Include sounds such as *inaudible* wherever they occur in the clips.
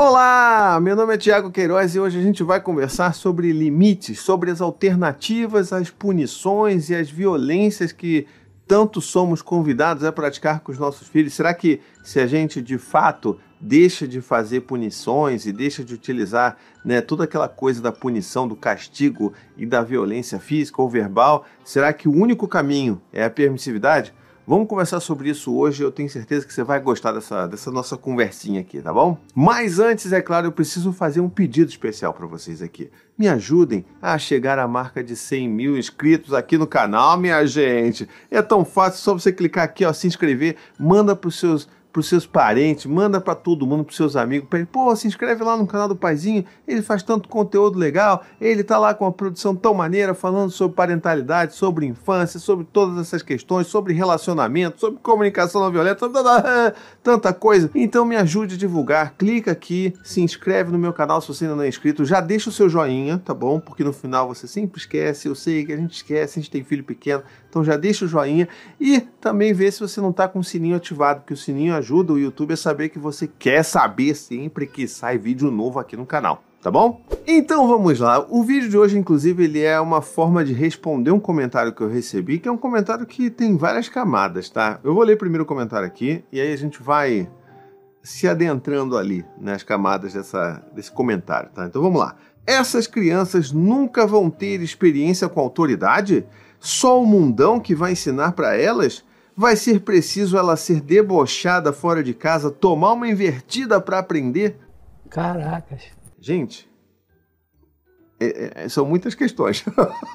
Olá, meu nome é Tiago Queiroz e hoje a gente vai conversar sobre limites, sobre as alternativas às punições e às violências que tanto somos convidados a praticar com os nossos filhos. Será que se a gente de fato deixa de fazer punições e deixa de utilizar né, toda aquela coisa da punição, do castigo e da violência física ou verbal, será que o único caminho é a permissividade? Vamos conversar sobre isso hoje. Eu tenho certeza que você vai gostar dessa, dessa nossa conversinha aqui, tá bom? Mas antes, é claro, eu preciso fazer um pedido especial para vocês aqui. Me ajudem a chegar à marca de 100 mil inscritos aqui no canal, minha gente. É tão fácil, só você clicar aqui, ó, se inscrever, manda para os seus para os seus parentes, manda para todo mundo, para seus amigos, ele, pô, se inscreve lá no canal do Paizinho, ele faz tanto conteúdo legal, ele tá lá com uma produção tão maneira, falando sobre parentalidade, sobre infância, sobre todas essas questões, sobre relacionamento, sobre comunicação não violenta, *laughs* tanta coisa. Então me ajude a divulgar, clica aqui, se inscreve no meu canal se você ainda não é inscrito, já deixa o seu joinha, tá bom? Porque no final você sempre esquece, eu sei que a gente esquece, a gente tem filho pequeno, então já deixa o joinha e também vê se você não tá com o sininho ativado, porque o sininho ajuda o YouTube a saber que você quer saber sempre que sai vídeo novo aqui no canal. Tá bom? Então vamos lá. O vídeo de hoje, inclusive, ele é uma forma de responder um comentário que eu recebi, que é um comentário que tem várias camadas, tá? Eu vou ler primeiro o comentário aqui e aí a gente vai se adentrando ali nas camadas dessa, desse comentário, tá? Então vamos lá. Essas crianças nunca vão ter experiência com autoridade? Só o mundão que vai ensinar para elas? Vai ser preciso ela ser debochada fora de casa, tomar uma invertida para aprender? Caracas. Gente, é, é, são muitas questões.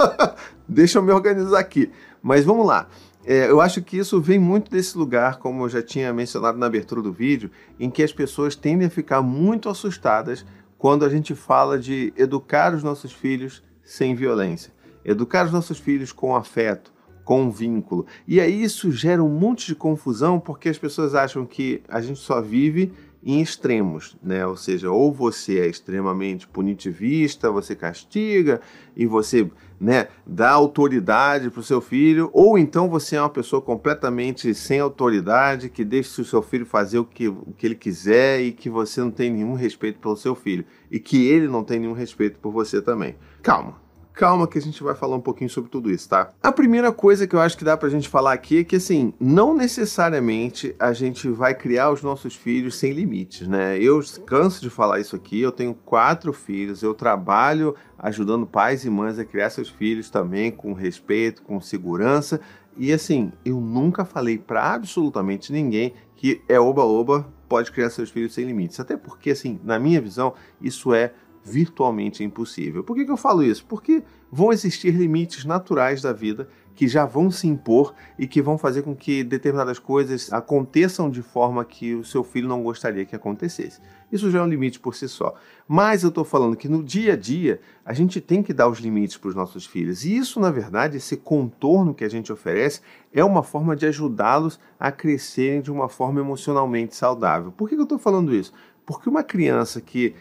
*laughs* Deixa eu me organizar aqui. Mas vamos lá. É, eu acho que isso vem muito desse lugar, como eu já tinha mencionado na abertura do vídeo, em que as pessoas tendem a ficar muito assustadas quando a gente fala de educar os nossos filhos sem violência, educar os nossos filhos com afeto, com um vínculo. E aí isso gera um monte de confusão porque as pessoas acham que a gente só vive em extremos, né? Ou seja, ou você é extremamente punitivista, você castiga e você, né, dá autoridade para o seu filho, ou então você é uma pessoa completamente sem autoridade, que deixa o seu filho fazer o que, o que ele quiser e que você não tem nenhum respeito pelo seu filho e que ele não tem nenhum respeito por você também. Calma, calma que a gente vai falar um pouquinho sobre tudo isso, tá? A primeira coisa que eu acho que dá pra gente falar aqui é que, assim, não necessariamente a gente vai criar os nossos filhos sem limites, né? Eu canso de falar isso aqui, eu tenho quatro filhos, eu trabalho ajudando pais e mães a criar seus filhos também com respeito, com segurança, e assim, eu nunca falei para absolutamente ninguém que é oba-oba, pode criar seus filhos sem limites. Até porque, assim, na minha visão, isso é virtualmente impossível. Por que, que eu falo isso? Porque vão existir limites naturais da vida que já vão se impor e que vão fazer com que determinadas coisas aconteçam de forma que o seu filho não gostaria que acontecesse. Isso já é um limite por si só. Mas eu estou falando que no dia a dia a gente tem que dar os limites para os nossos filhos. E isso, na verdade, esse contorno que a gente oferece é uma forma de ajudá-los a crescerem de uma forma emocionalmente saudável. Por que eu estou falando isso? Porque uma criança que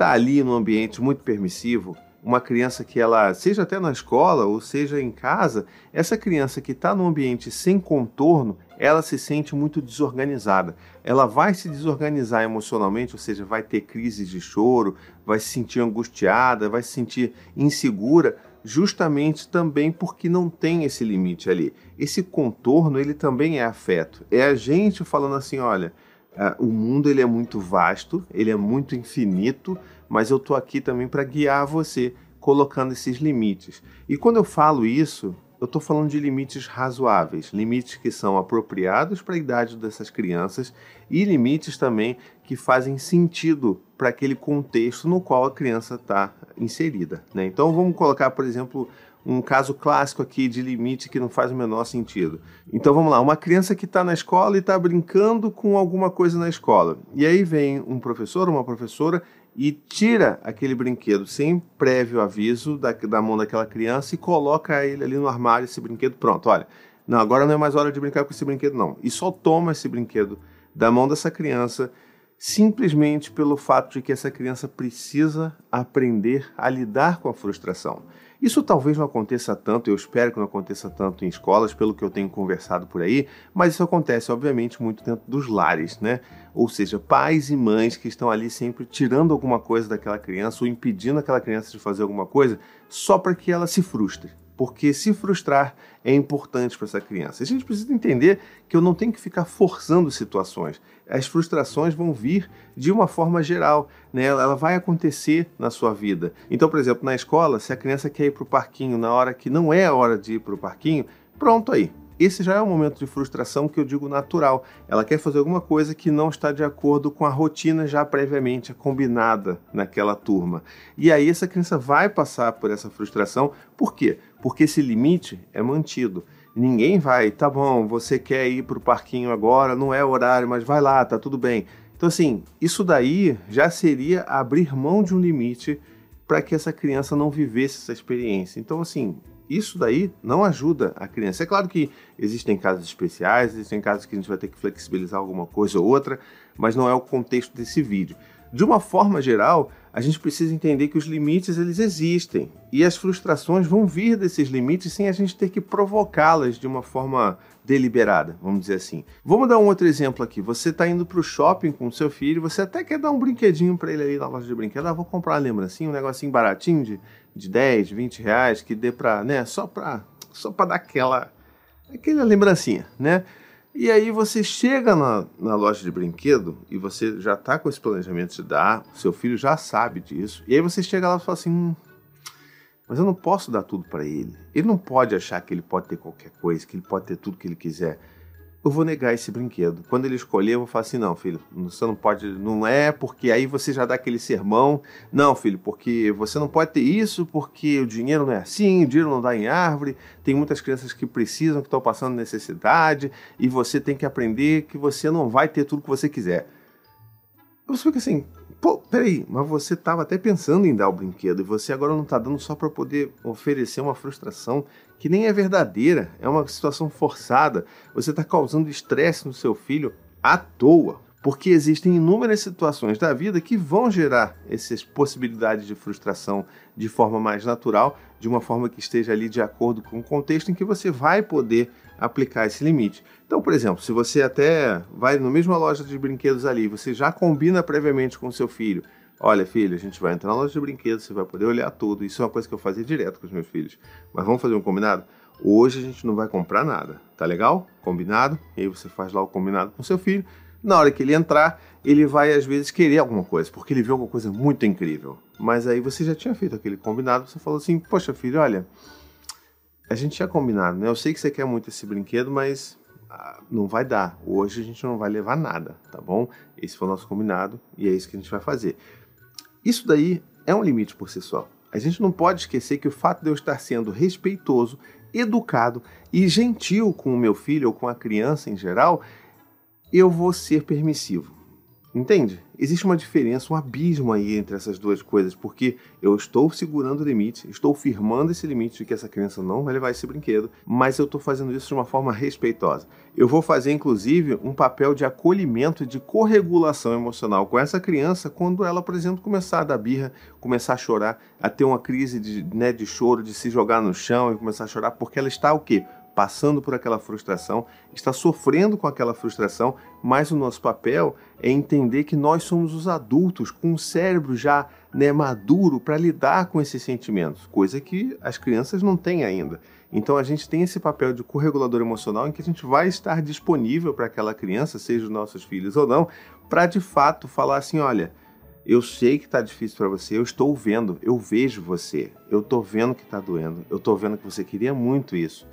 está ali num ambiente muito permissivo, uma criança que ela, seja até na escola ou seja em casa, essa criança que está num ambiente sem contorno, ela se sente muito desorganizada. Ela vai se desorganizar emocionalmente, ou seja, vai ter crises de choro, vai se sentir angustiada, vai se sentir insegura, justamente também porque não tem esse limite ali. Esse contorno, ele também é afeto. É a gente falando assim, olha, Uh, o mundo ele é muito vasto, ele é muito infinito, mas eu estou aqui também para guiar você, colocando esses limites. E quando eu falo isso, eu estou falando de limites razoáveis, limites que são apropriados para a idade dessas crianças e limites também que fazem sentido para aquele contexto no qual a criança está inserida. Né? Então vamos colocar, por exemplo, um caso clássico aqui de limite que não faz o menor sentido. Então vamos lá, uma criança que está na escola e está brincando com alguma coisa na escola. E aí vem um professor, uma professora e tira aquele brinquedo sem prévio aviso da, da mão daquela criança e coloca ele ali no armário, esse brinquedo pronto. Olha, não, agora não é mais hora de brincar com esse brinquedo, não. E só toma esse brinquedo da mão dessa criança simplesmente pelo fato de que essa criança precisa aprender a lidar com a frustração. Isso talvez não aconteça tanto, eu espero que não aconteça tanto em escolas, pelo que eu tenho conversado por aí, mas isso acontece, obviamente, muito dentro dos lares, né? Ou seja, pais e mães que estão ali sempre tirando alguma coisa daquela criança ou impedindo aquela criança de fazer alguma coisa só para que ela se frustre porque se frustrar é importante para essa criança. A gente precisa entender que eu não tenho que ficar forçando situações. As frustrações vão vir de uma forma geral, né? ela vai acontecer na sua vida. Então, por exemplo, na escola, se a criança quer ir para o parquinho na hora que não é a hora de ir para o parquinho, pronto aí, esse já é um momento de frustração que eu digo natural. Ela quer fazer alguma coisa que não está de acordo com a rotina já previamente combinada naquela turma. E aí essa criança vai passar por essa frustração. Por quê? Porque esse limite é mantido. Ninguém vai, tá bom, você quer ir para o parquinho agora, não é horário, mas vai lá, tá tudo bem. Então, assim, isso daí já seria abrir mão de um limite para que essa criança não vivesse essa experiência. Então, assim, isso daí não ajuda a criança. É claro que existem casos especiais, existem casos que a gente vai ter que flexibilizar alguma coisa ou outra, mas não é o contexto desse vídeo. De uma forma geral, a gente precisa entender que os limites eles existem e as frustrações vão vir desses limites sem a gente ter que provocá-las de uma forma deliberada, vamos dizer assim. Vamos dar um outro exemplo aqui. Você está indo para o shopping com seu filho, você até quer dar um brinquedinho para ele ali na loja de brinquedos. Ah, vou comprar uma lembrancinha, um negocinho baratinho de, de 10, 20 reais que dê para, né, só para só para dar aquela aquela lembrancinha, né? E aí você chega na, na loja de brinquedo e você já está com esse planejamento de dar, seu filho já sabe disso. E aí você chega lá e fala assim: hum, mas eu não posso dar tudo para ele. Ele não pode achar que ele pode ter qualquer coisa, que ele pode ter tudo que ele quiser eu vou negar esse brinquedo. Quando ele escolher, eu vou falar assim: não, filho, você não pode, não é, porque aí você já dá aquele sermão. Não, filho, porque você não pode ter isso, porque o dinheiro não é assim, o dinheiro não dá em árvore. Tem muitas crianças que precisam, que estão passando necessidade, e você tem que aprender que você não vai ter tudo que você quiser. Você fica assim, pô, peraí, mas você estava até pensando em dar o brinquedo e você agora não está dando só para poder oferecer uma frustração que nem é verdadeira, é uma situação forçada. Você está causando estresse no seu filho à toa, porque existem inúmeras situações da vida que vão gerar essas possibilidades de frustração de forma mais natural, de uma forma que esteja ali de acordo com o contexto em que você vai poder aplicar esse limite. Então, por exemplo, se você até vai na mesma loja de brinquedos ali, você já combina previamente com o seu filho, Olha, filho, a gente vai entrar na loja de brinquedos, você vai poder olhar tudo. Isso é uma coisa que eu fazia direto com os meus filhos. Mas vamos fazer um combinado? Hoje a gente não vai comprar nada, tá legal? Combinado? E aí você faz lá o combinado com seu filho. Na hora que ele entrar, ele vai às vezes querer alguma coisa, porque ele viu alguma coisa muito incrível. Mas aí você já tinha feito aquele combinado, você falou assim: Poxa, filho, olha, a gente tinha combinado, né? Eu sei que você quer muito esse brinquedo, mas ah, não vai dar. Hoje a gente não vai levar nada, tá bom? Esse foi o nosso combinado e é isso que a gente vai fazer. Isso daí é um limite por si só. A gente não pode esquecer que o fato de eu estar sendo respeitoso, educado e gentil com o meu filho ou com a criança em geral, eu vou ser permissivo. Entende? Existe uma diferença, um abismo aí entre essas duas coisas, porque eu estou segurando o limite, estou firmando esse limite de que essa criança não vai levar esse brinquedo, mas eu estou fazendo isso de uma forma respeitosa. Eu vou fazer, inclusive, um papel de acolhimento, de corregulação emocional com essa criança quando ela, por exemplo, começar a dar birra, começar a chorar, a ter uma crise de, né, de choro, de se jogar no chão e começar a chorar, porque ela está o quê? Passando por aquela frustração, está sofrendo com aquela frustração, mas o nosso papel é entender que nós somos os adultos com o cérebro já né, maduro para lidar com esses sentimentos, coisa que as crianças não têm ainda. Então a gente tem esse papel de corregulador emocional em que a gente vai estar disponível para aquela criança, seja os nossos filhos ou não, para de fato falar assim: olha, eu sei que está difícil para você, eu estou vendo, eu vejo você, eu estou vendo que está doendo, eu estou vendo que você queria muito isso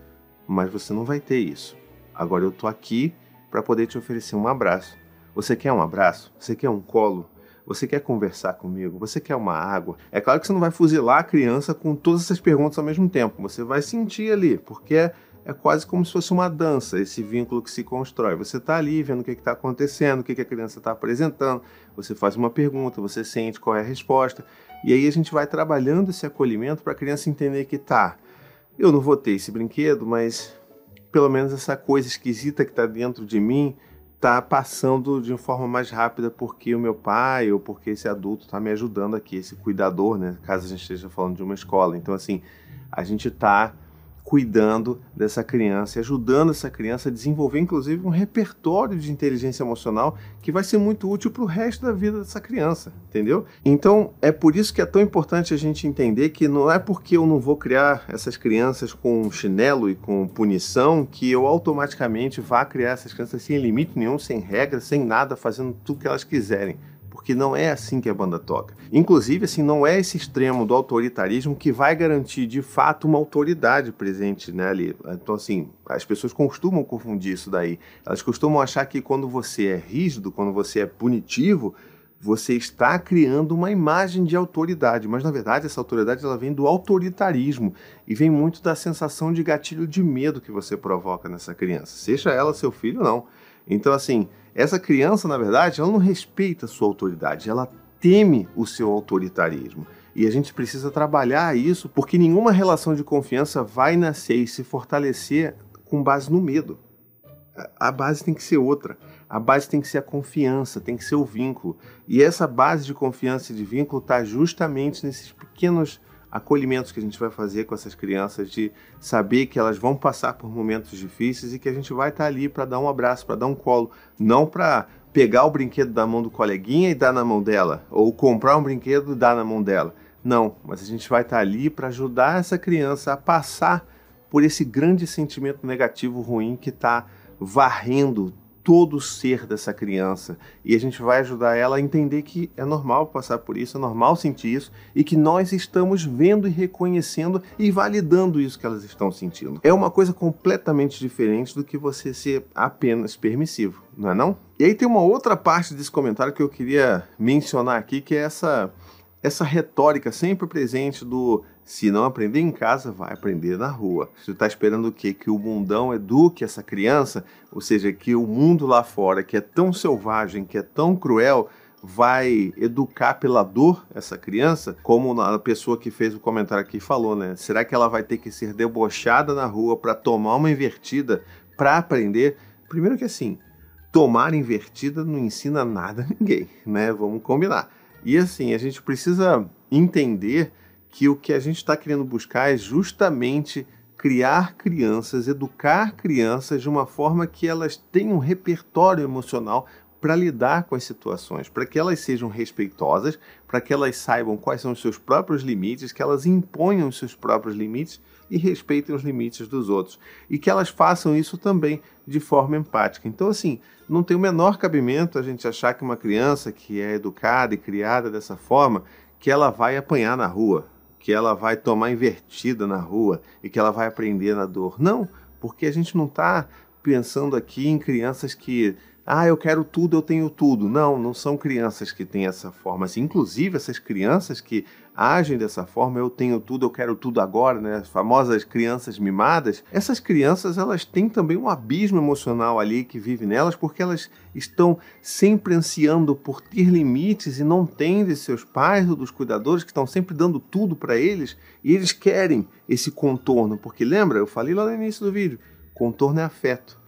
mas você não vai ter isso. Agora eu tô aqui para poder te oferecer um abraço. Você quer um abraço? Você quer um colo? Você quer conversar comigo? Você quer uma água? É claro que você não vai fuzilar a criança com todas essas perguntas ao mesmo tempo. Você vai sentir ali, porque é, é quase como se fosse uma dança, esse vínculo que se constrói. Você está ali vendo o que está acontecendo, o que, que a criança está apresentando. Você faz uma pergunta, você sente qual é a resposta. E aí a gente vai trabalhando esse acolhimento para a criança entender que tá, eu não vou ter esse brinquedo, mas pelo menos essa coisa esquisita que está dentro de mim está passando de forma mais rápida porque o meu pai ou porque esse adulto está me ajudando aqui, esse cuidador, né? Caso a gente esteja falando de uma escola. Então, assim, a gente está cuidando dessa criança e ajudando essa criança a desenvolver, inclusive, um repertório de inteligência emocional que vai ser muito útil para o resto da vida dessa criança, entendeu? Então, é por isso que é tão importante a gente entender que não é porque eu não vou criar essas crianças com chinelo e com punição que eu automaticamente vá criar essas crianças sem limite nenhum, sem regra, sem nada, fazendo tudo que elas quiserem porque não é assim que a banda toca. Inclusive, assim, não é esse extremo do autoritarismo que vai garantir de fato uma autoridade presente né, ali. Então, assim, as pessoas costumam confundir isso daí. Elas costumam achar que quando você é rígido, quando você é punitivo, você está criando uma imagem de autoridade, mas na verdade essa autoridade ela vem do autoritarismo e vem muito da sensação de gatilho de medo que você provoca nessa criança, seja ela seu filho ou não. Então assim, essa criança, na verdade, ela não respeita a sua autoridade, ela teme o seu autoritarismo. E a gente precisa trabalhar isso, porque nenhuma relação de confiança vai nascer e se fortalecer com base no medo. A base tem que ser outra. A base tem que ser a confiança, tem que ser o vínculo. E essa base de confiança e de vínculo está justamente nesses pequenos acolhimentos que a gente vai fazer com essas crianças, de saber que elas vão passar por momentos difíceis e que a gente vai estar ali para dar um abraço, para dar um colo, não para pegar o brinquedo da mão do coleguinha e dar na mão dela, ou comprar um brinquedo e dar na mão dela. Não, mas a gente vai estar ali para ajudar essa criança a passar por esse grande sentimento negativo ruim que está varrendo todo o ser dessa criança e a gente vai ajudar ela a entender que é normal passar por isso, é normal sentir isso e que nós estamos vendo e reconhecendo e validando isso que elas estão sentindo. É uma coisa completamente diferente do que você ser apenas permissivo, não é não? E aí tem uma outra parte desse comentário que eu queria mencionar aqui, que é essa essa retórica sempre presente do se não aprender em casa, vai aprender na rua. Você está esperando o quê? Que o mundão eduque essa criança? Ou seja, que o mundo lá fora, que é tão selvagem, que é tão cruel, vai educar pela dor essa criança? Como a pessoa que fez o comentário aqui falou, né? Será que ela vai ter que ser debochada na rua para tomar uma invertida para aprender? Primeiro que assim, tomar invertida não ensina nada a ninguém, né? Vamos combinar. E assim, a gente precisa entender que o que a gente está querendo buscar é justamente criar crianças, educar crianças de uma forma que elas tenham um repertório emocional para lidar com as situações, para que elas sejam respeitosas, para que elas saibam quais são os seus próprios limites, que elas imponham os seus próprios limites e respeitem os limites dos outros. E que elas façam isso também de forma empática. Então, assim, não tem o menor cabimento a gente achar que uma criança que é educada e criada dessa forma, que ela vai apanhar na rua que ela vai tomar invertida na rua e que ela vai aprender na dor. Não, porque a gente não está pensando aqui em crianças que ah, eu quero tudo, eu tenho tudo. Não, não são crianças que têm essa forma. Assim, inclusive, essas crianças que agem dessa forma, eu tenho tudo, eu quero tudo agora, né? As famosas crianças mimadas. Essas crianças, elas têm também um abismo emocional ali que vive nelas, porque elas estão sempre ansiando por ter limites e não têm de seus pais ou dos cuidadores que estão sempre dando tudo para eles e eles querem esse contorno, porque lembra, eu falei lá no início do vídeo, contorno é afeto,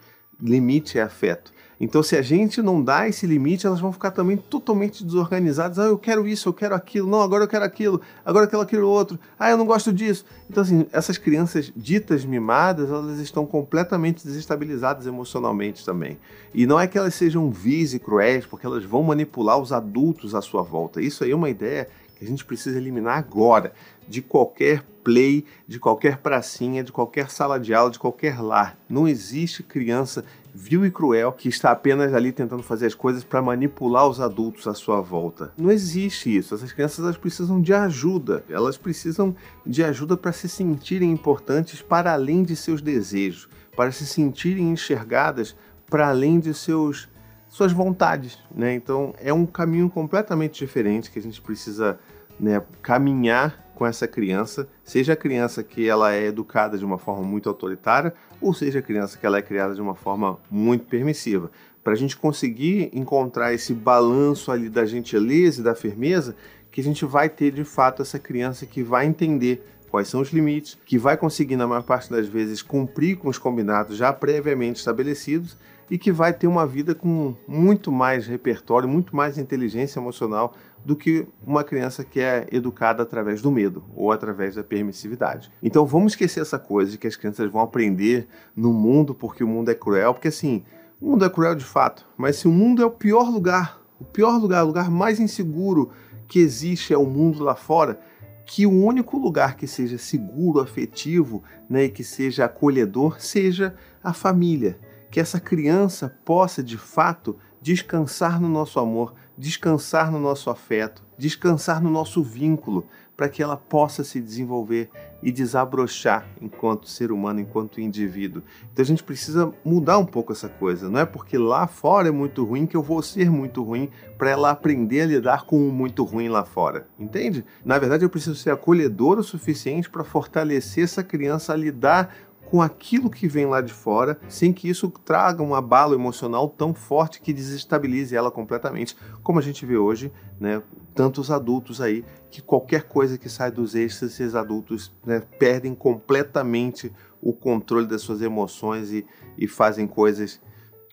limite é afeto. Então, se a gente não dá esse limite, elas vão ficar também totalmente desorganizadas. Ah, eu quero isso, eu quero aquilo. Não, agora eu quero aquilo. Agora eu quero aquilo outro. Ah, eu não gosto disso. Então, assim, essas crianças ditas mimadas, elas estão completamente desestabilizadas emocionalmente também. E não é que elas sejam vis e cruéis, porque elas vão manipular os adultos à sua volta. Isso aí é uma ideia que a gente precisa eliminar agora de qualquer play, de qualquer pracinha, de qualquer sala de aula, de qualquer lar. Não existe criança vil e cruel que está apenas ali tentando fazer as coisas para manipular os adultos à sua volta. Não existe isso. Essas crianças elas precisam de ajuda. Elas precisam de ajuda para se sentirem importantes para além de seus desejos, para se sentirem enxergadas para além de seus suas vontades, né? Então é um caminho completamente diferente que a gente precisa né, caminhar com essa criança, seja a criança que ela é educada de uma forma muito autoritária, ou seja a criança que ela é criada de uma forma muito permissiva. Para a gente conseguir encontrar esse balanço ali da gentileza e da firmeza, que a gente vai ter de fato essa criança que vai entender quais são os limites, que vai conseguir, na maior parte das vezes, cumprir com os combinados já previamente estabelecidos e que vai ter uma vida com muito mais repertório, muito mais inteligência emocional do que uma criança que é educada através do medo ou através da permissividade. Então vamos esquecer essa coisa de que as crianças vão aprender no mundo porque o mundo é cruel, porque assim, o mundo é cruel de fato, mas se o mundo é o pior lugar, o pior lugar, o lugar mais inseguro que existe é o mundo lá fora, que o único lugar que seja seguro, afetivo, né, e que seja acolhedor seja a família, que essa criança possa de fato descansar no nosso amor, descansar no nosso afeto, descansar no nosso vínculo, para que ela possa se desenvolver e desabrochar enquanto ser humano, enquanto indivíduo. Então a gente precisa mudar um pouco essa coisa. Não é porque lá fora é muito ruim que eu vou ser muito ruim para ela aprender a lidar com o muito ruim lá fora. Entende? Na verdade, eu preciso ser acolhedor o suficiente para fortalecer essa criança a lidar com aquilo que vem lá de fora, sem que isso traga um abalo emocional tão forte que desestabilize ela completamente, como a gente vê hoje, né? Tantos adultos aí que qualquer coisa que sai dos eixos, esses adultos né, perdem completamente o controle das suas emoções e, e fazem coisas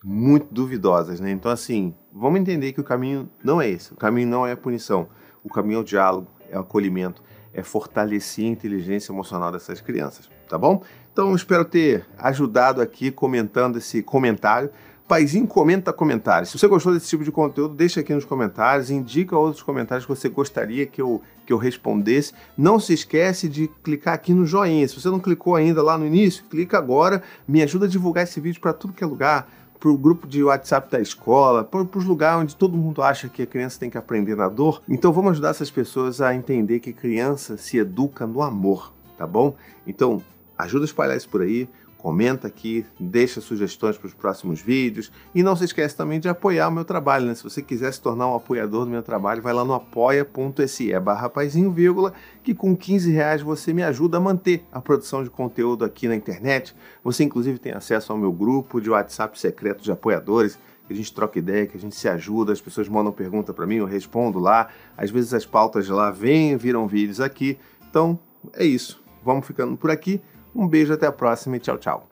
muito duvidosas, né? Então, assim, vamos entender que o caminho não é esse. O caminho não é a punição. O caminho é o diálogo, é o acolhimento, é fortalecer a inteligência emocional dessas crianças, tá bom? Então, espero ter ajudado aqui comentando esse comentário. Paizinho comenta comentários. Se você gostou desse tipo de conteúdo, deixa aqui nos comentários, indica outros comentários que você gostaria que eu, que eu respondesse. Não se esquece de clicar aqui no joinha. Se você não clicou ainda lá no início, clica agora. Me ajuda a divulgar esse vídeo para tudo que é lugar, para o grupo de WhatsApp da escola, para os lugares onde todo mundo acha que a criança tem que aprender na dor. Então vamos ajudar essas pessoas a entender que criança se educa no amor, tá bom? Então Ajuda a espalhar isso por aí, comenta aqui, deixa sugestões para os próximos vídeos e não se esquece também de apoiar o meu trabalho, né? Se você quiser se tornar um apoiador do meu trabalho, vai lá no apoia.se barra vírgula, que com 15 reais você me ajuda a manter a produção de conteúdo aqui na internet. Você inclusive tem acesso ao meu grupo de WhatsApp secreto de apoiadores, que a gente troca ideia, que a gente se ajuda, as pessoas mandam pergunta para mim, eu respondo lá. Às vezes as pautas lá vêm, viram vídeos aqui. Então, é isso. Vamos ficando por aqui. Um beijo, até a próxima e tchau, tchau.